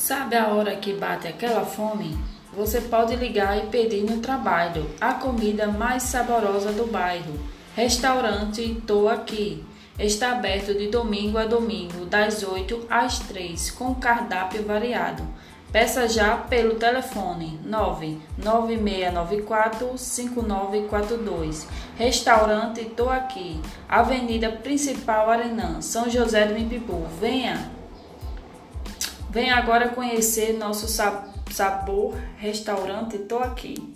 Sabe a hora que bate aquela fome? Você pode ligar e pedir no trabalho a comida mais saborosa do bairro. Restaurante Tô Aqui. Está aberto de domingo a domingo, das 8 às 3, com cardápio variado. Peça já pelo telefone 99694 5942. Restaurante Tô Aqui, Avenida Principal Arenã, São José do Impibu. Venha! Venha agora conhecer nosso sabor restaurante Tô Aqui.